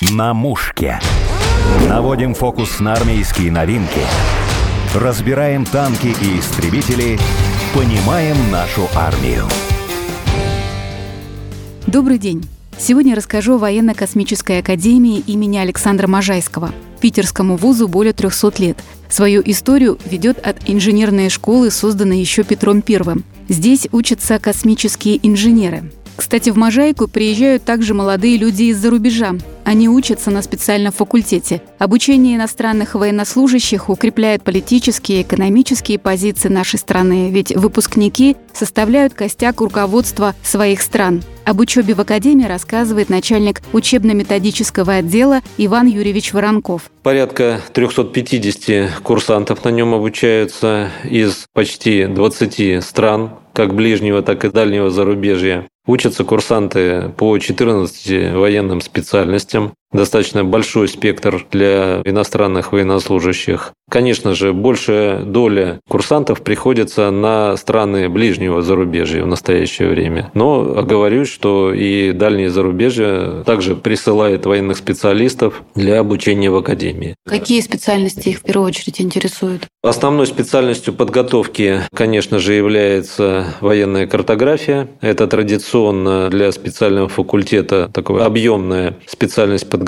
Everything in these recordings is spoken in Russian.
На мушке. Наводим фокус на армейские новинки. Разбираем танки и истребители. Понимаем нашу армию. Добрый день. Сегодня расскажу о военно-космической академии имени Александра Можайского. Питерскому вузу более 300 лет. Свою историю ведет от инженерной школы, созданной еще Петром Первым. Здесь учатся космические инженеры. Кстати, в Можайку приезжают также молодые люди из-за рубежа. Они учатся на специальном факультете. Обучение иностранных военнослужащих укрепляет политические и экономические позиции нашей страны, ведь выпускники составляют костяк руководства своих стран. Об учебе в Академии рассказывает начальник учебно-методического отдела Иван Юрьевич Воронков. Порядка 350 курсантов на нем обучаются из почти 20 стран, как ближнего, так и дальнего зарубежья. Учатся курсанты по 14 военным специальностям. Достаточно большой спектр для иностранных военнослужащих. Конечно же, большая доля курсантов приходится на страны ближнего зарубежья в настоящее время. Но оговорюсь, что и дальние зарубежья также присылает военных специалистов для обучения в академии. Какие специальности их в первую очередь интересуют? Основной специальностью подготовки, конечно же, является военная картография. Это традиционно для специального факультета такая объемная специальность подготовки,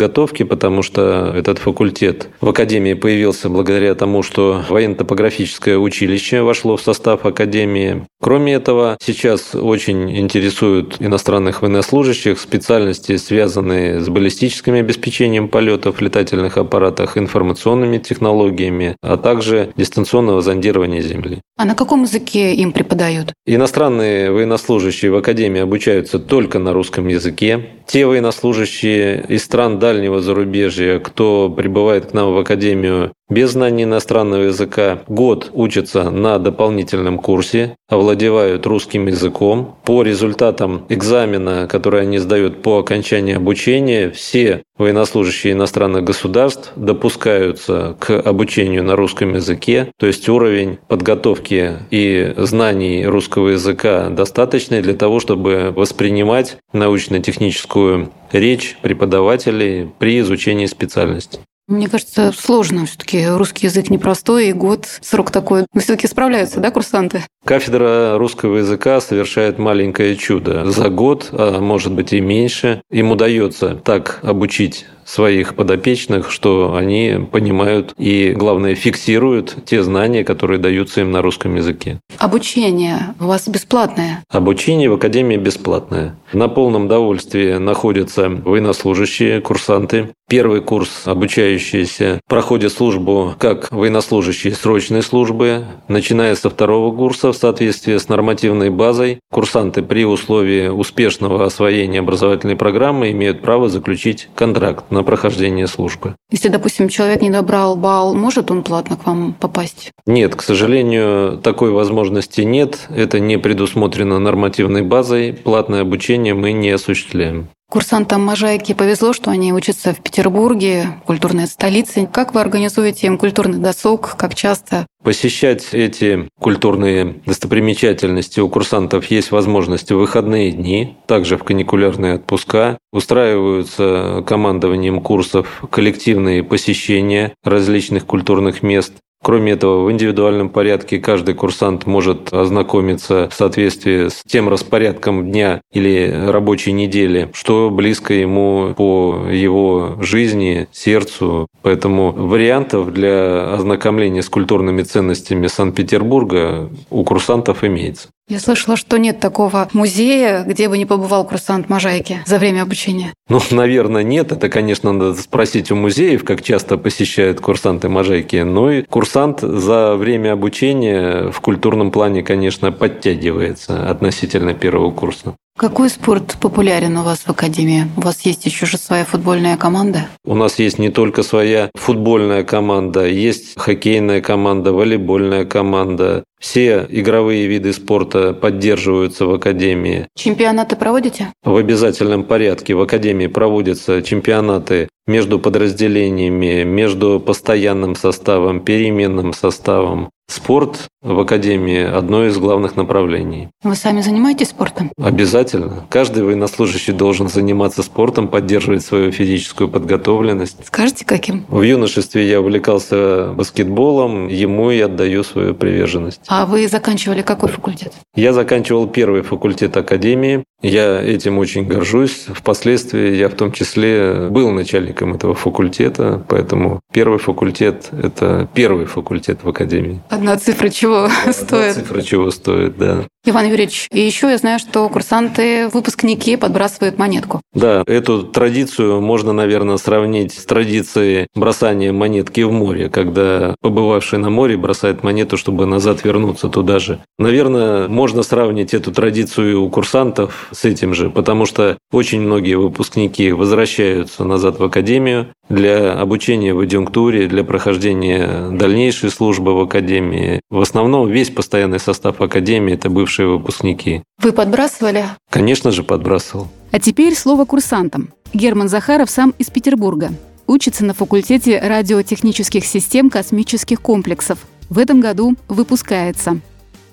потому что этот факультет в Академии появился благодаря тому, что военно-топографическое училище вошло в состав Академии. Кроме этого, сейчас очень интересуют иностранных военнослужащих специальности, связанные с баллистическим обеспечением полетов в летательных аппаратах, информационными технологиями, а также дистанционного зондирования Земли. А на каком языке им преподают? Иностранные военнослужащие в Академии обучаются только на русском языке. Те военнослужащие из стран дальнего зарубежья, кто прибывает к нам в Академию без знания иностранного языка, год учатся на дополнительном курсе, овладевают русским языком. По результатам экзамена, который они сдают по окончании обучения, все военнослужащие иностранных государств допускаются к обучению на русском языке, то есть уровень подготовки и знаний русского языка достаточный для того, чтобы воспринимать научно-техническую речь преподавателей при изучении специальности. Мне кажется, сложно. Все-таки русский язык непростой, и год, срок такой. Но все-таки справляются, да, курсанты? Кафедра русского языка совершает маленькое чудо. За год, а может быть и меньше, им удается так обучить своих подопечных, что они понимают и, главное, фиксируют те знания, которые даются им на русском языке. Обучение у вас бесплатное? Обучение в Академии бесплатное. На полном довольстве находятся военнослужащие, курсанты. Первый курс обучающиеся проходят службу как военнослужащие срочной службы. Начиная со второго курса в соответствии с нормативной базой, курсанты при условии успешного освоения образовательной программы имеют право заключить контракт на прохождение службы. Если, допустим, человек не добрал балл, может он платно к вам попасть? Нет, к сожалению, такой возможности нет. Это не предусмотрено нормативной базой. Платное обучение мы не осуществляем. Курсантам Можайки повезло, что они учатся в Петербурге, культурной столице. Как вы организуете им культурный досуг? Как часто? Посещать эти культурные достопримечательности у курсантов есть возможность в выходные дни, также в каникулярные отпуска. Устраиваются командованием курсов коллективные посещения различных культурных мест. Кроме этого, в индивидуальном порядке каждый курсант может ознакомиться в соответствии с тем распорядком дня или рабочей недели, что близко ему по его жизни, сердцу. Поэтому вариантов для ознакомления с культурными ценностями Санкт-Петербурга у курсантов имеется. Я слышала, что нет такого музея, где бы не побывал курсант Можайки за время обучения. Ну, наверное, нет. Это, конечно, надо спросить у музеев, как часто посещают курсанты Можайки. Но и курсант за время обучения в культурном плане, конечно, подтягивается относительно первого курса. Какой спорт популярен у вас в Академии? У вас есть еще же своя футбольная команда? У нас есть не только своя футбольная команда, есть хоккейная команда, волейбольная команда. Все игровые виды спорта поддерживаются в Академии. Чемпионаты проводите? В обязательном порядке в Академии проводятся чемпионаты между подразделениями, между постоянным составом, переменным составом. Спорт в Академии – одно из главных направлений. Вы сами занимаетесь спортом? Обязательно. Каждый военнослужащий должен заниматься спортом, поддерживать свою физическую подготовленность. Скажите, каким? В юношестве я увлекался баскетболом, ему и отдаю свою приверженность. А вы заканчивали какой факультет? Я заканчивал первый факультет Академии. Я этим очень горжусь. Впоследствии я в том числе был начальником этого факультета, поэтому первый факультет – это первый факультет в Академии. Одна цифра чего Одна стоит? цифра чего стоит, да. Иван Юрьевич, и еще я знаю, что курсанты, выпускники подбрасывают монетку. Да, эту традицию можно, наверное, сравнить с традицией бросания монетки в море, когда побывавший на море бросает монету, чтобы назад вернуться туда же. Наверное, можно сравнить эту традицию у курсантов с этим же, потому что очень многие выпускники возвращаются назад в академию для обучения в адъюнктуре, для прохождения дальнейшей службы в академии. В основном весь постоянный состав академии – это бывшие выпускники. Вы подбрасывали? Конечно же, подбрасывал. А теперь слово курсантам. Герман Захаров сам из Петербурга. Учится на факультете радиотехнических систем космических комплексов. В этом году выпускается.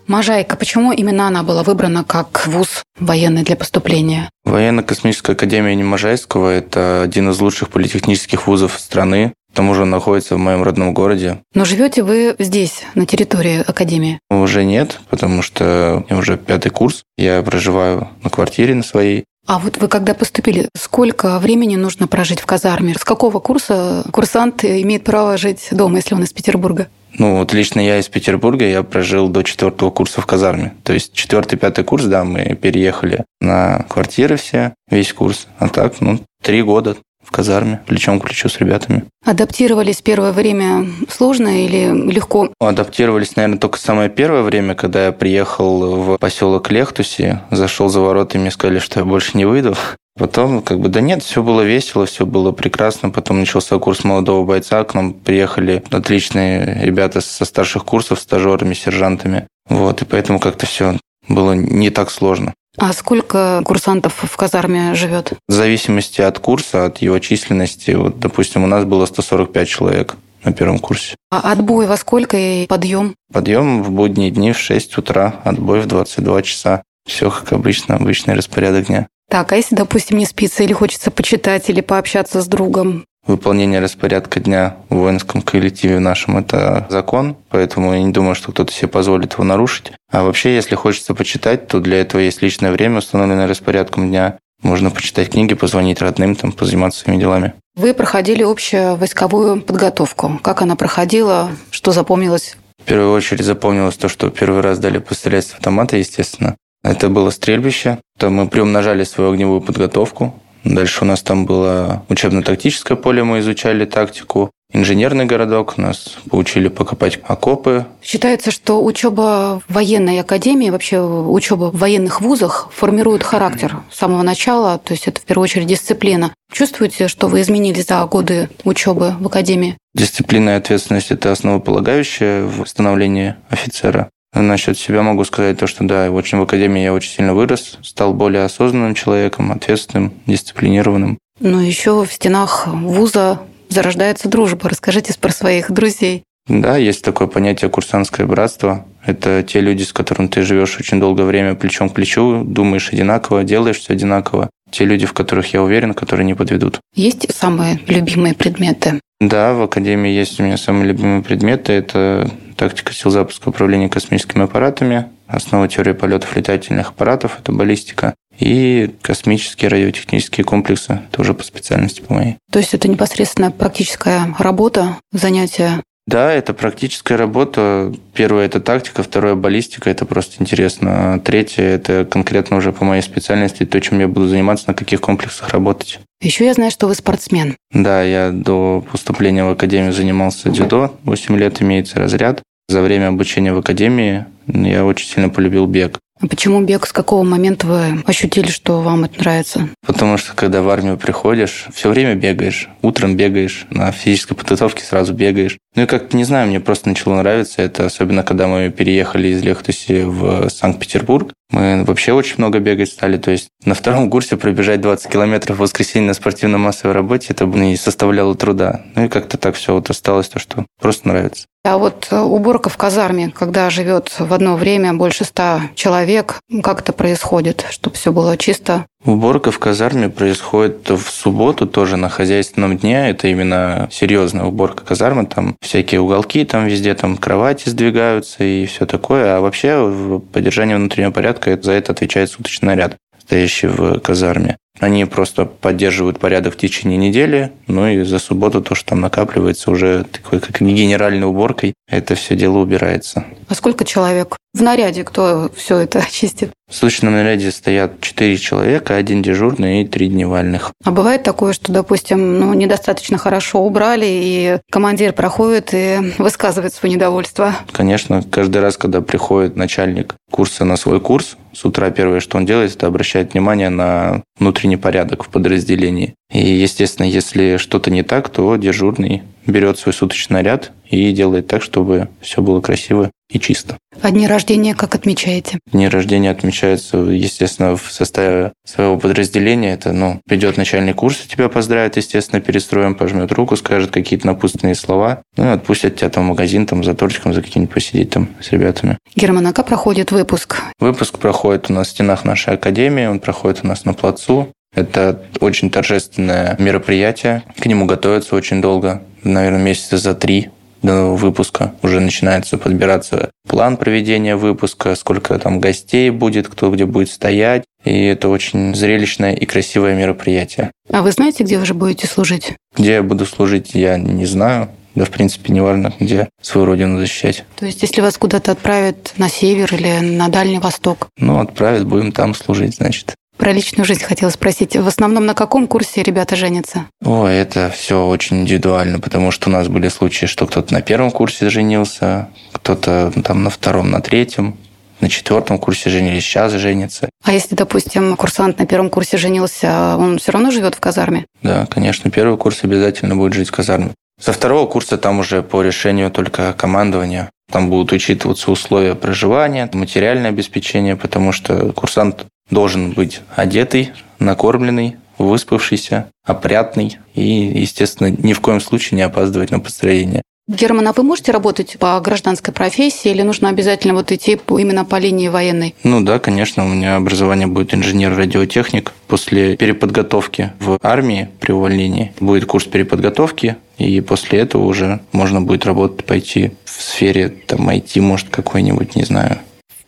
Можайка, почему именно она была выбрана как вуз военный для поступления? Военно-космическая академия имени Можайского – это один из лучших политехнических вузов страны. К тому же он находится в моем родном городе. Но живете вы здесь, на территории Академии? Уже нет, потому что я уже пятый курс. Я проживаю на квартире на своей. А вот вы когда поступили, сколько времени нужно прожить в казарме? С какого курса курсант имеет право жить дома, если он из Петербурга? Ну, вот лично я из Петербурга, я прожил до четвертого курса в казарме. То есть четвертый, пятый курс, да, мы переехали на квартиры все, весь курс. А так, ну, три года в казарме, плечом к плечу с ребятами. Адаптировались первое время сложно или легко? Адаптировались, наверное, только самое первое время, когда я приехал в поселок Лехтуси, зашел за ворота и мне сказали, что я больше не выйду. Потом, как бы, да нет, все было весело, все было прекрасно. Потом начался курс молодого бойца, к нам приехали отличные ребята со старших курсов, стажерами, сержантами. Вот, и поэтому как-то все было не так сложно. А сколько курсантов в казарме живет? В зависимости от курса, от его численности, вот, допустим, у нас было 145 человек на первом курсе. А отбой во сколько и подъем? Подъем в будние дни в 6 утра, отбой в 22 часа. Все как обычно, обычный распорядок дня. Так, а если, допустим, не спится или хочется почитать или пообщаться с другом? Выполнение распорядка дня в воинском коллективе нашем – это закон, поэтому я не думаю, что кто-то себе позволит его нарушить. А вообще, если хочется почитать, то для этого есть личное время, установленное распорядком дня. Можно почитать книги, позвонить родным, там, позаниматься своими делами. Вы проходили общую войсковую подготовку. Как она проходила? Что запомнилось? В первую очередь запомнилось то, что первый раз дали пострелять с автомата, естественно. Это было стрельбище. Там мы приумножали свою огневую подготовку. Дальше у нас там было учебно-тактическое поле, мы изучали тактику. Инженерный городок, нас поучили покопать окопы. Считается, что учеба в военной академии, вообще учеба в военных вузах формирует характер с самого начала, то есть это в первую очередь дисциплина. Чувствуете, что вы изменились за годы учебы в академии? Дисциплина и ответственность – это основополагающее в становлении офицера. Насчет себя могу сказать то, что да, очень в академии я очень сильно вырос, стал более осознанным человеком, ответственным, дисциплинированным. Но еще в стенах вуза зарождается дружба. Расскажите про своих друзей. Да, есть такое понятие курсантское братство. Это те люди, с которыми ты живешь очень долгое время плечом к плечу, думаешь одинаково, делаешь все одинаково. Те люди, в которых я уверен, которые не подведут. Есть самые любимые предметы? Да, в Академии есть у меня самые любимые предметы. Это тактика сил запуска управления космическими аппаратами, основа теории полетов летательных аппаратов, это баллистика, и космические радиотехнические комплексы, тоже по специальности по моей. То есть это непосредственно практическая работа, занятия да, это практическая работа. Первое – это тактика, второе – баллистика, это просто интересно. А третье – это конкретно уже по моей специальности, то, чем я буду заниматься, на каких комплексах работать. Еще я знаю, что вы спортсмен. Да, я до поступления в академию занимался дзюдо, 8 лет имеется разряд. За время обучения в академии я очень сильно полюбил бег. А почему бег? С какого момента вы ощутили, что вам это нравится? Потому что, когда в армию приходишь, все время бегаешь. Утром бегаешь, на физической подготовке сразу бегаешь. Ну и как-то, не знаю, мне просто начало нравиться это, особенно когда мы переехали из Лехтуси в Санкт-Петербург. Мы вообще очень много бегать стали. То есть на втором курсе пробежать 20 километров в воскресенье на спортивно-массовой работе, это не составляло труда. Ну и как-то так все вот осталось, то, что просто нравится. А вот э, уборка в казарме, когда живет в одно время больше ста человек, как это происходит, чтобы все было чисто? Уборка в казарме происходит в субботу тоже на хозяйственном дне. Это именно серьезная уборка казармы. Там всякие уголки, там везде там кровати сдвигаются и все такое. А вообще поддержание внутреннего порядка за это отвечает суточный наряд стоящий в казарме. Они просто поддерживают порядок в течение недели, ну и за субботу то, что там накапливается уже такой как генеральной уборкой, это все дело убирается. А сколько человек в наряде, кто все это чистит? В суточном наряде стоят четыре человека, один дежурный и три дневальных. А бывает такое, что, допустим, ну, недостаточно хорошо убрали, и командир проходит и высказывает свое недовольство? Конечно, каждый раз, когда приходит начальник курса на свой курс, с утра первое, что он делает, это обращает внимание на внутренний порядок в подразделении. И, естественно, если что-то не так, то дежурный берет свой суточный наряд и делает так, чтобы все было красиво и чисто. А дни рождения как отмечаете? Дни рождения отмечаются, естественно, в составе своего подразделения. Это, ну, придет начальник курса, тебя поздравит, естественно, перед строем, пожмет руку, скажет какие-то напутственные слова, ну и отпустят тебя там в магазин, там, за тортиком, за каким-нибудь посидеть там с ребятами. Герман, а как проходит выпуск? Выпуск проходит у нас в стенах нашей академии, он проходит у нас на плацу. Это очень торжественное мероприятие. К нему готовятся очень долго, наверное, месяца за три до выпуска уже начинается подбираться план проведения выпуска, сколько там гостей будет, кто где будет стоять. И это очень зрелищное и красивое мероприятие. А вы знаете, где вы же будете служить? Где я буду служить, я не знаю. Да, в принципе, не важно, где свою родину защищать. То есть, если вас куда-то отправят на север или на Дальний Восток? Ну, отправят, будем там служить, значит. Про личную жизнь хотела спросить. В основном на каком курсе ребята женятся? О, это все очень индивидуально, потому что у нас были случаи, что кто-то на первом курсе женился, кто-то там на втором, на третьем, на четвертом курсе женились, сейчас женится. А если, допустим, курсант на первом курсе женился, он все равно живет в казарме? Да, конечно, первый курс обязательно будет жить в казарме. Со второго курса там уже по решению только командования. Там будут учитываться условия проживания, материальное обеспечение, потому что курсант должен быть одетый, накормленный, выспавшийся, опрятный и, естественно, ни в коем случае не опаздывать на построение. Герман, а вы можете работать по гражданской профессии или нужно обязательно вот идти именно по линии военной? Ну да, конечно, у меня образование будет инженер-радиотехник. После переподготовки в армии при увольнении будет курс переподготовки, и после этого уже можно будет работать, пойти в сфере там IT, может, какой-нибудь, не знаю,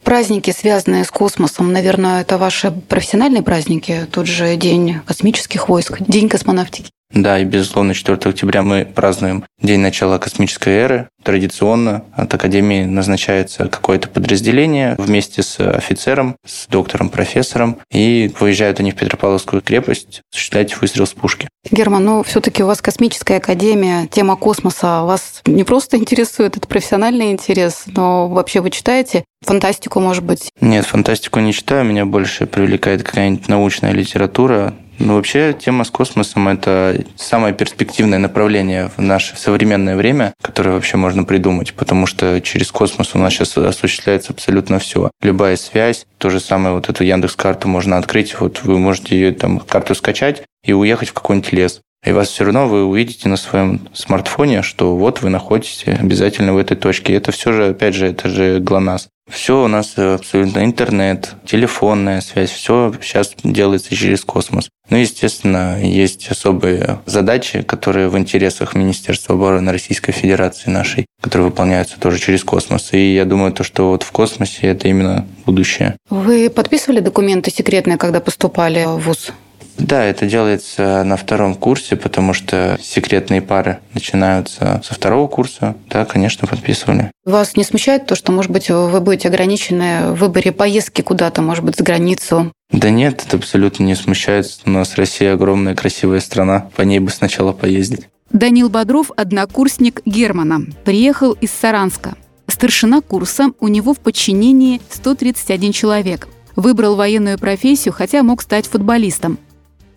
Праздники, связанные с космосом, наверное, это ваши профессиональные праздники, тот же День космических войск, День космонавтики. Да, и, безусловно, 4 октября мы празднуем День начала космической эры. Традиционно от Академии назначается какое-то подразделение вместе с офицером, с доктором, профессором, и выезжают они в Петропавловскую крепость осуществлять выстрел с пушки. Герман, ну все-таки у вас космическая академия, тема космоса вас не просто интересует, это профессиональный интерес, но вообще вы читаете фантастику, может быть? Нет, фантастику не читаю, меня больше привлекает какая-нибудь научная литература, ну, вообще, тема с космосом – это самое перспективное направление в наше современное время, которое вообще можно придумать, потому что через космос у нас сейчас осуществляется абсолютно все. Любая связь, то же самое вот эту Яндекс-карту можно открыть, вот вы можете ее там карту скачать и уехать в какой-нибудь лес. И вас все равно вы увидите на своем смартфоне, что вот вы находитесь обязательно в этой точке. Это все же, опять же, это же ГЛОНАСС. Все у нас абсолютно интернет, телефонная связь, все сейчас делается через космос. Ну, естественно, есть особые задачи, которые в интересах Министерства обороны Российской Федерации нашей, которые выполняются тоже через космос. И я думаю, то, что вот в космосе это именно будущее. Вы подписывали документы секретные, когда поступали в ВУЗ? Да, это делается на втором курсе, потому что секретные пары начинаются со второго курса. Да, конечно, подписывали. Вас не смущает то, что, может быть, вы будете ограничены в выборе поездки куда-то, может быть, за границу? Да нет, это абсолютно не смущает. У нас Россия огромная, красивая страна. По ней бы сначала поездить. Данил Бодров – однокурсник Германа. Приехал из Саранска. Старшина курса, у него в подчинении 131 человек. Выбрал военную профессию, хотя мог стать футболистом.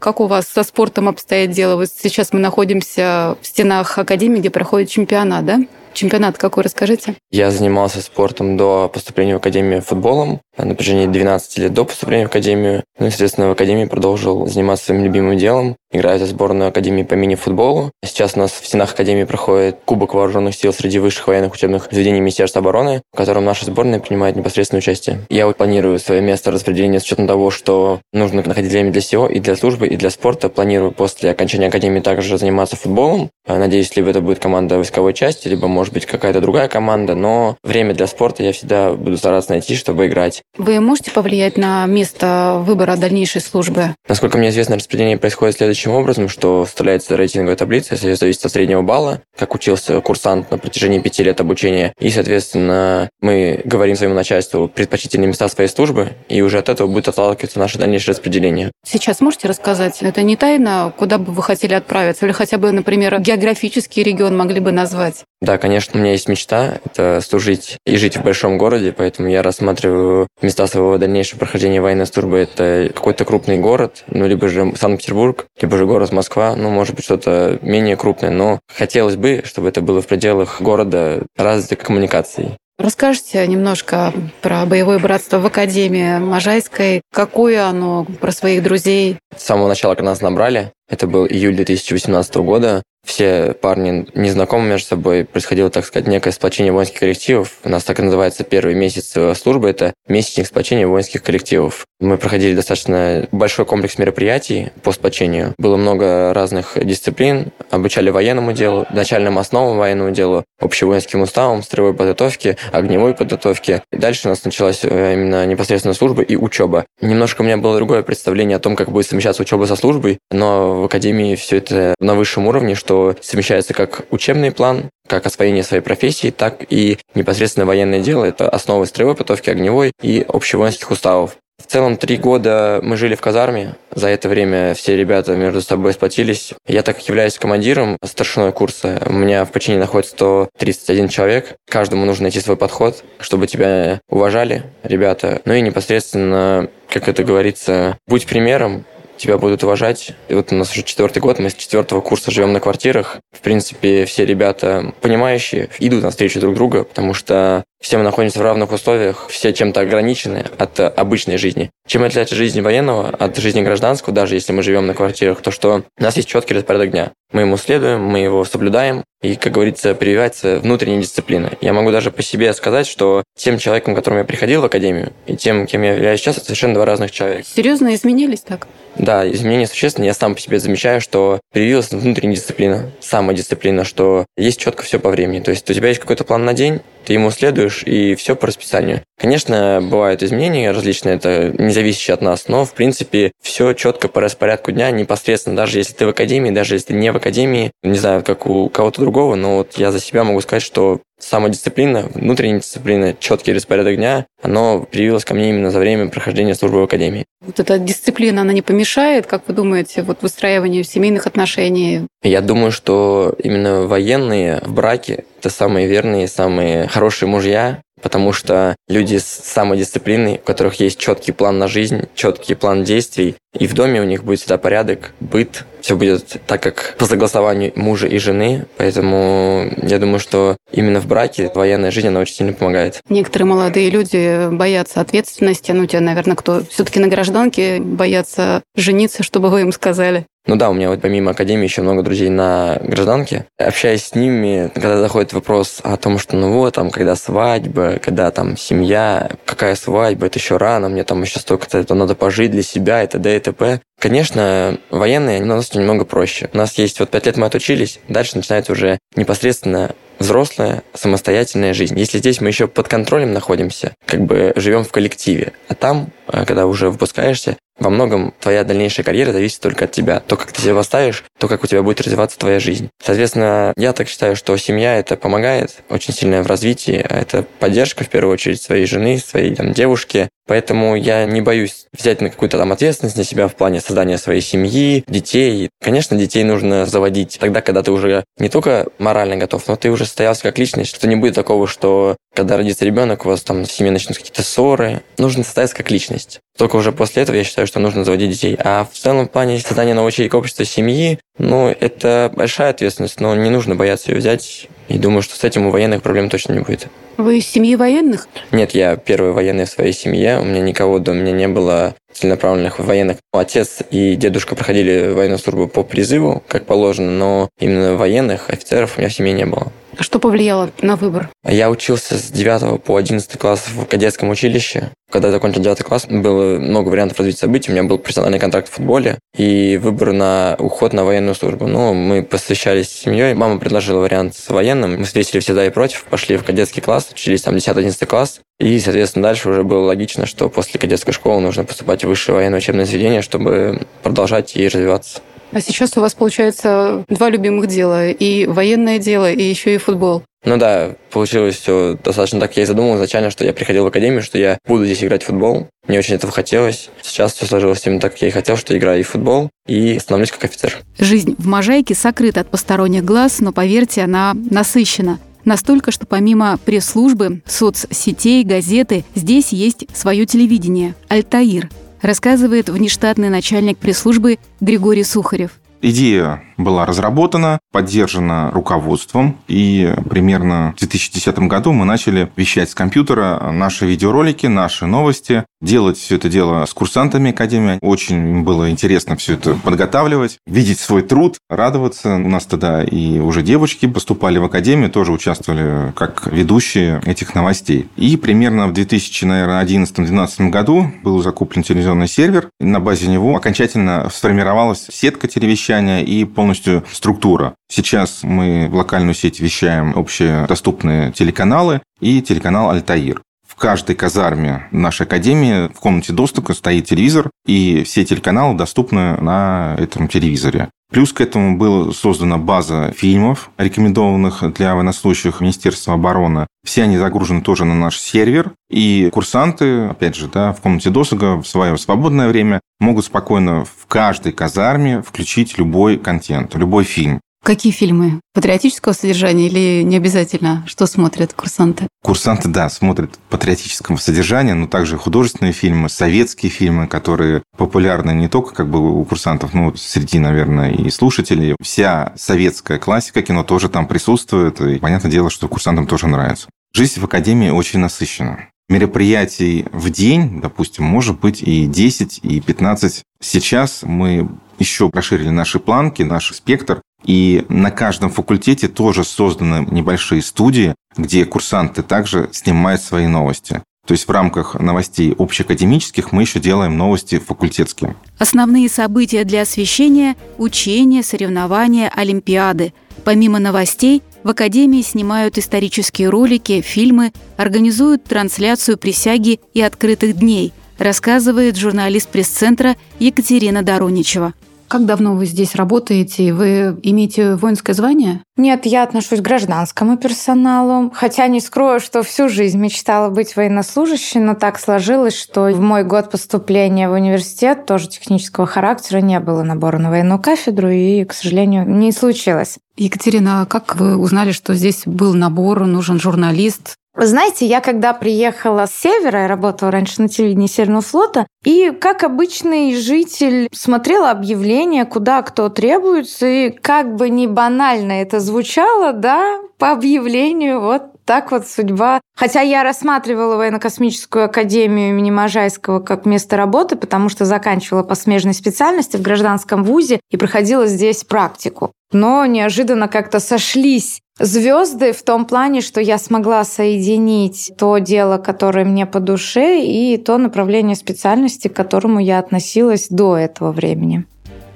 Как у вас со спортом обстоит дело? Вот сейчас мы находимся в стенах академии, где проходит чемпионат, да? Чемпионат какой, расскажите? Я занимался спортом до поступления в Академию футболом на протяжении 12 лет до поступления в Академию. Ну и, соответственно, в Академии продолжил заниматься своим любимым делом, играя за сборную Академии по мини-футболу. Сейчас у нас в стенах Академии проходит Кубок вооруженных сил среди высших военных учебных заведений Министерства обороны, в котором наша сборная принимает непосредственное участие. Я планирую свое место распределения с учетом того, что нужно находить время для всего, и для службы, и для спорта. Планирую после окончания Академии также заниматься футболом. Надеюсь, либо это будет команда войсковой части, либо, может быть, какая-то другая команда, но время для спорта я всегда буду стараться найти, чтобы играть. Вы можете повлиять на место выбора дальнейшей службы? Насколько мне известно, распределение происходит следующим образом, что вставляется рейтинговая таблица, все зависит от среднего балла, как учился курсант на протяжении пяти лет обучения, и, соответственно, мы говорим своему начальству предпочтительные места своей службы, и уже от этого будет отталкиваться наше дальнейшее распределение. Сейчас можете рассказать? Это не тайна, куда бы вы хотели отправиться? Или хотя бы, например, географический регион могли бы назвать? Да, конечно, у меня есть мечта – это служить и жить в большом городе, поэтому я рассматриваю места своего дальнейшего прохождения военной службы. Это какой-то крупный город, ну, либо же Санкт-Петербург, либо же город Москва, ну, может быть, что-то менее крупное, но хотелось бы, чтобы это было в пределах города развитой коммуникацией. Расскажите немножко про боевое братство в Академии Можайской. Какое оно, про своих друзей? С самого начала, когда нас набрали, это был июль 2018 года, все парни не знакомы между собой, происходило, так сказать, некое сплочение воинских коллективов. У нас так и называется первый месяц службы, это месячник сплочения воинских коллективов. Мы проходили достаточно большой комплекс мероприятий по сплочению. Было много разных дисциплин, обучали военному делу, начальным основам военному делу, общевоинским уставам, строевой подготовке, огневой подготовке. И дальше у нас началась э, именно непосредственно служба и учеба. Немножко у меня было другое представление о том, как будет совмещаться учеба со службой, но в академии все это на высшем уровне, что что совмещается как учебный план, как освоение своей профессии, так и непосредственно военное дело. Это основы строевой подготовки, огневой и общевоинских уставов. В целом три года мы жили в казарме. За это время все ребята между собой сплотились. Я так как являюсь командиром старшиной курса, у меня в подчинении находится 131 человек. Каждому нужно найти свой подход, чтобы тебя уважали ребята. Ну и непосредственно, как это говорится, будь примером, тебя будут уважать. И вот у нас уже четвертый год, мы с четвертого курса живем на квартирах. В принципе, все ребята понимающие, идут навстречу друг друга, потому что все мы находимся в равных условиях, все чем-то ограничены от обычной жизни. Чем отличается жизнь военного от жизни гражданского, даже если мы живем на квартирах, то что у нас есть четкий распорядок дня. Мы ему следуем, мы его соблюдаем, и, как говорится, прививается внутренняя дисциплина. Я могу даже по себе сказать, что тем человеком, к которому я приходил в академию, и тем, кем я являюсь сейчас, это совершенно два разных человека. Серьезно изменились так? Да, изменения существенные. Я сам по себе замечаю, что привилась внутренняя дисциплина, самодисциплина, что есть четко все по времени. То есть у тебя есть какой-то план на день, ты ему следуешь, и все по расписанию. Конечно, бывают изменения различные, это не зависящие от нас, но, в принципе, все четко по распорядку дня, непосредственно, даже если ты в академии, даже если ты не в академии, не знаю, как у кого-то другого, но вот я за себя могу сказать, что самодисциплина, внутренняя дисциплина, четкий распорядок дня, оно привилось ко мне именно за время прохождения службы в академии. Вот эта дисциплина, она не помешает, как вы думаете, вот выстраиванию семейных отношений? Я думаю, что именно военные в браке – это самые верные, самые хорошие мужья, потому что люди с самодисциплиной, у которых есть четкий план на жизнь, четкий план действий, и в доме у них будет всегда порядок, быт, все будет так, как по согласованию мужа и жены, поэтому я думаю, что именно в браке военная жизнь, она очень сильно помогает. Некоторые молодые люди боятся ответственности, ну, те, наверное, кто все-таки на гражданке боятся жениться, чтобы вы им сказали. Ну да, у меня вот помимо академии еще много друзей на гражданке. Общаясь с ними, когда заходит вопрос о том, что ну вот, там, когда свадьба, когда там семья, какая свадьба, это еще рано, мне там еще столько-то, это надо пожить для себя, и т.д. и т.п. Конечно, военные, у нас немного проще. У нас есть вот пять лет мы отучились, дальше начинается уже непосредственно взрослая, самостоятельная жизнь. Если здесь мы еще под контролем находимся, как бы живем в коллективе, а там, э, когда уже выпускаешься, во многом твоя дальнейшая карьера зависит только от тебя. То, как ты себя поставишь, то, как у тебя будет развиваться твоя жизнь. Соответственно, я так считаю, что семья это помогает очень сильно в развитии. А это поддержка, в первую очередь, своей жены, своей там, девушки. Поэтому я не боюсь взять на какую-то там ответственность на себя в плане создания своей семьи, детей. Конечно, детей нужно заводить тогда, когда ты уже не только морально готов, но ты уже уже состоялся как личность, что не будет такого, что когда родится ребенок, у вас там в семье начнутся какие-то ссоры. Нужно состояться как личность. Только уже после этого я считаю, что нужно заводить детей. А в целом плане создания нового ячейка общества семьи, ну, это большая ответственность, но не нужно бояться ее взять. И думаю, что с этим у военных проблем точно не будет. Вы из семьи военных? Нет, я первый военный в своей семье. У меня никого до меня не было целенаправленных военных. Отец и дедушка проходили военную службу по призыву, как положено, но именно военных офицеров у меня в семье не было. Что повлияло на выбор? Я учился с 9 по 11 класс в кадетском училище. Когда я закончил 9 класс, было много вариантов развития событий. У меня был профессиональный контракт в футболе и выбор на уход на военную службу. Ну, мы посвящались семьей. Мама предложила вариант с военным. Мы встретили все за и против, пошли в кадетский класс, учились там 10-11 класс. И, соответственно, дальше уже было логично, что после кадетской школы нужно поступать в высшее военное учебное заведение, чтобы продолжать и развиваться. А сейчас у вас получается два любимых дела. И военное дело, и еще и футбол. Ну да, получилось все достаточно так. Я и задумал изначально, что я приходил в академию, что я буду здесь играть в футбол. Мне очень этого хотелось. Сейчас все сложилось именно так, как я и хотел, что играю и в футбол, и становлюсь как офицер. Жизнь в Можайке сокрыта от посторонних глаз, но, поверьте, она насыщена. Настолько, что помимо пресс-службы, соцсетей, газеты, здесь есть свое телевидение «Альтаир», рассказывает внештатный начальник пресс-службы Григорий Сухарев. Идея была разработана, поддержана руководством, и примерно в 2010 году мы начали вещать с компьютера наши видеоролики, наши новости, делать все это дело с курсантами Академии. Очень было интересно все это подготавливать, видеть свой труд, радоваться. У нас тогда и уже девочки поступали в Академию, тоже участвовали как ведущие этих новостей. И примерно в 2011-2012 году был закуплен телевизионный сервер. На базе него окончательно сформировалась сетка телевещания и полностью структура. Сейчас мы в локальную сеть вещаем общедоступные телеканалы и телеканал «Альтаир». В каждой казарме нашей академии в комнате доступа стоит телевизор, и все телеканалы доступны на этом телевизоре. Плюс к этому была создана база фильмов, рекомендованных для военнослужащих Министерства обороны. Все они загружены тоже на наш сервер. И курсанты, опять же, да, в комнате досуга в свое свободное время могут спокойно в каждой казарме включить любой контент, любой фильм. Какие фильмы? Патриотического содержания или не обязательно? Что смотрят курсанты? Курсанты, да, смотрят патриотического содержания, но также художественные фильмы, советские фильмы, которые популярны не только как бы у курсантов, но среди, наверное, и слушателей. Вся советская классика кино тоже там присутствует, и понятное дело, что курсантам тоже нравится. Жизнь в академии очень насыщена мероприятий в день, допустим, может быть и 10, и 15. Сейчас мы еще расширили наши планки, наш спектр, и на каждом факультете тоже созданы небольшие студии, где курсанты также снимают свои новости. То есть в рамках новостей общеакадемических мы еще делаем новости факультетские. Основные события для освещения – учения, соревнования, олимпиады. Помимо новостей, в Академии снимают исторические ролики, фильмы, организуют трансляцию присяги и открытых дней, рассказывает журналист пресс-центра Екатерина Дороничева. Как давно вы здесь работаете? Вы имеете воинское звание? Нет, я отношусь к гражданскому персоналу. Хотя не скрою, что всю жизнь мечтала быть военнослужащей, но так сложилось, что в мой год поступления в университет тоже технического характера не было набора на военную кафедру, и, к сожалению, не случилось. Екатерина, а как вы узнали, что здесь был набор, нужен журналист? Вы знаете, я когда приехала с севера, я работала раньше на телевидении Северного флота, и как обычный житель смотрела объявления, куда кто требуется, и как бы не банально это звучало, да, по объявлению вот так вот судьба. Хотя я рассматривала военно-космическую академию имени Можайского как место работы, потому что заканчивала по смежной специальности в гражданском вузе и проходила здесь практику. Но неожиданно как-то сошлись звезды в том плане, что я смогла соединить то дело, которое мне по душе, и то направление специальности, к которому я относилась до этого времени.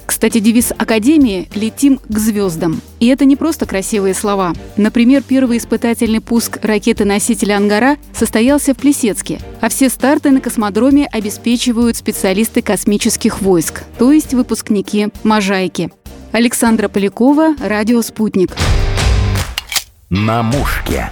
Кстати, девиз Академии «Летим к звездам». И это не просто красивые слова. Например, первый испытательный пуск ракеты-носителя «Ангара» состоялся в Плесецке, а все старты на космодроме обеспечивают специалисты космических войск, то есть выпускники «Можайки». Александра Полякова, Радио «Спутник». На мушке.